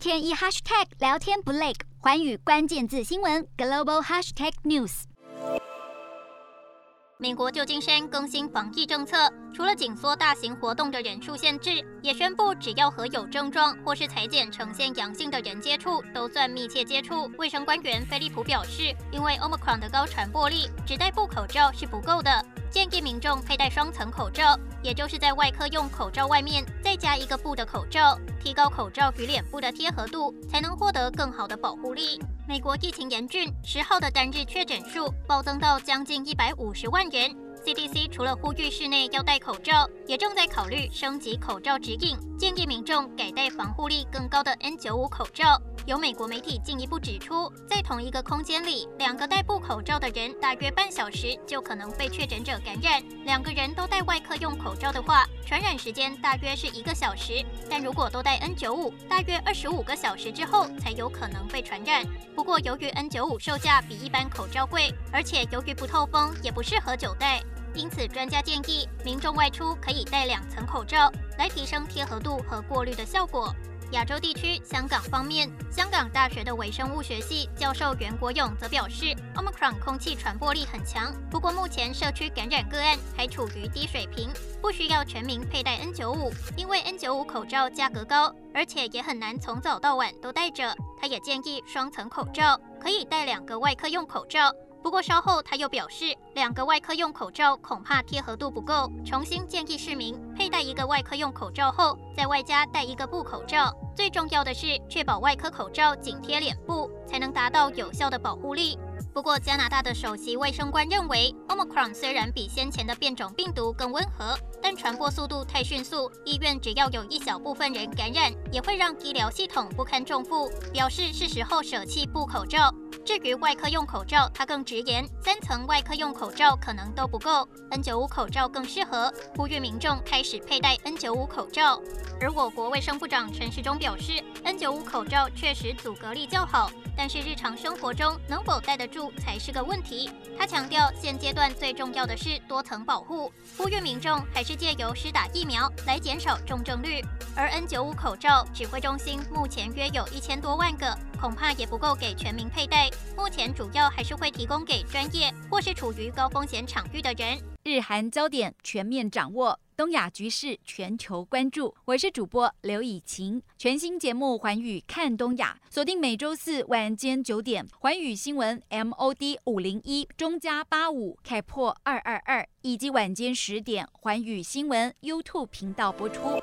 天一 hashtag 聊天不累，环宇关键字新闻 global hashtag news。美国旧金山更新防疫政策，除了紧缩大型活动的人数限制，也宣布只要和有症状或是采检呈现阳性的人接触，都算密切接触。卫生官员菲利普表示，因为 Omicron 的高传播力，只戴布口罩是不够的，建议民众佩戴双层口罩，也就是在外科用口罩外面再加一个布的口罩，提高口罩与脸部的贴合度，才能获得更好的保护力。美国疫情严峻，十号的单日确诊数暴增到将近一百五十万人。CDC 除了呼吁室内要戴口罩，也正在考虑升级口罩指引，建议民众改戴防护力更高的 N95 口罩。有美国媒体进一步指出，在同一个空间里，两个戴布口罩的人，大约半小时就可能被确诊者感染。两个人都戴外科用口罩的话，传染时间大约是一个小时。但如果都戴 N95，大约二十五个小时之后才有可能被传染。不过，由于 N95 售价比一般口罩贵，而且由于不透风，也不适合久戴，因此专家建议民众外出可以戴两层口罩，来提升贴合度和过滤的效果。亚洲地区，香港方面，香港大学的微生物学系教授袁国勇则表示，Omicron 空气传播力很强，不过目前社区感染个案还处于低水平，不需要全民佩戴 N95，因为 N95 口罩价格高，而且也很难从早到晚都戴着。他也建议双层口罩，可以戴两个外科用口罩。不过稍后他又表示，两个外科用口罩恐怕贴合度不够，重新建议市民佩戴一个外科用口罩后，再外加戴一个布口罩。最重要的是确保外科口罩紧贴脸部，才能达到有效的保护力。不过，加拿大的首席卫生官认为，Omicron 虽然比先前的变种病毒更温和，但传播速度太迅速，医院只要有一小部分人感染，也会让医疗系统不堪重负，表示是时候舍弃布口罩。至于外科用口罩，他更直言，三层外科用口罩可能都不够，N95 口罩更适合，呼吁民众开始佩戴 N95 口罩。而我国卫生部长陈时中表示，N95 口罩确实阻隔力较好，但是日常生活中能否戴得住才是个问题。他强调，现阶段最重要的是多层保护，呼吁民众还是借由施打疫苗来减少重症率。而 N95 口罩，指挥中心目前约有一千多万个，恐怕也不够给全民佩戴。目前主要还是会提供给专业或是处于高风险场域的人。日韩焦点全面掌握。东亚局势全球关注，我是主播刘以晴。全新节目《寰宇看东亚》，锁定每周四晚间九点，寰宇新闻 MOD 五零一中加八五开破二二二，以及晚间十点，寰宇新闻 YouTube 频道播出。